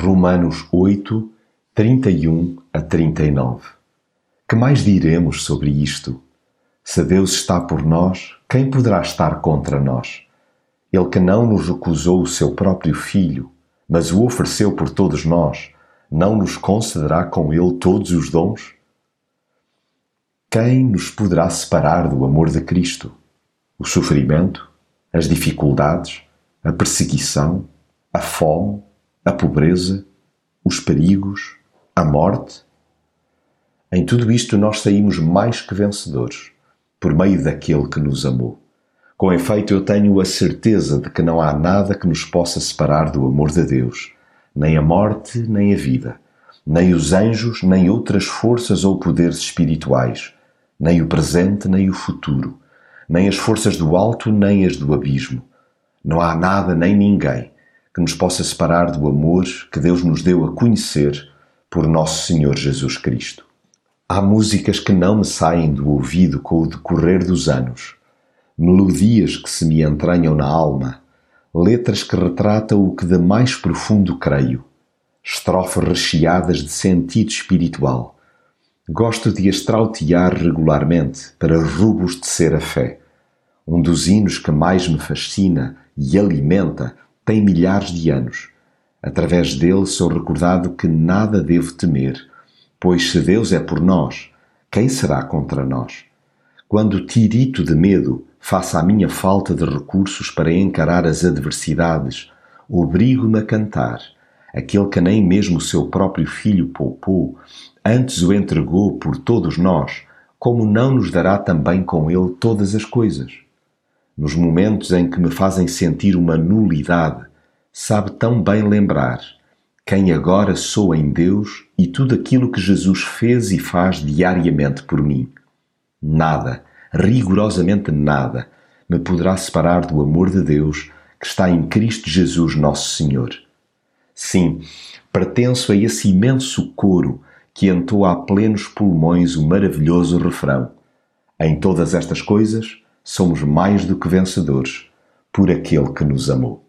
Romanos 8, 31 a 39. Que mais diremos sobre isto? Se Deus está por nós, quem poderá estar contra nós? Ele que não nos recusou o seu próprio Filho, mas o ofereceu por todos nós, não nos concederá com ele todos os dons? Quem nos poderá separar do amor de Cristo? O sofrimento, as dificuldades, a perseguição, a fome, a pobreza, os perigos, a morte? Em tudo isto nós saímos mais que vencedores, por meio daquele que nos amou. Com efeito, eu tenho a certeza de que não há nada que nos possa separar do amor de Deus, nem a morte, nem a vida, nem os anjos, nem outras forças ou poderes espirituais, nem o presente, nem o futuro, nem as forças do alto, nem as do abismo. Não há nada nem ninguém que nos possa separar do amor que Deus nos deu a conhecer por nosso Senhor Jesus Cristo. Há músicas que não me saem do ouvido com o decorrer dos anos melodias que se me entranham na alma, letras que retratam o que de mais profundo creio, estrofes recheadas de sentido espiritual. Gosto de as trautear regularmente para robustecer a fé. Um dos hinos que mais me fascina e alimenta tem milhares de anos. Através dele sou recordado que nada devo temer, pois se Deus é por nós, quem será contra nós? Quando tirito de medo, face à minha falta de recursos para encarar as adversidades, obrigo-me a cantar, aquele que nem mesmo o seu próprio filho poupou, antes o entregou por todos nós, como não nos dará também com ele todas as coisas? Nos momentos em que me fazem sentir uma nulidade, sabe tão bem lembrar quem agora sou em Deus e tudo aquilo que Jesus fez e faz diariamente por mim. Nada, rigorosamente nada, me poderá separar do amor de Deus que está em Cristo Jesus Nosso Senhor. Sim, pertenço a esse imenso coro que entoa a plenos pulmões o maravilhoso refrão: Em todas estas coisas somos mais do que vencedores por aquele que nos amou.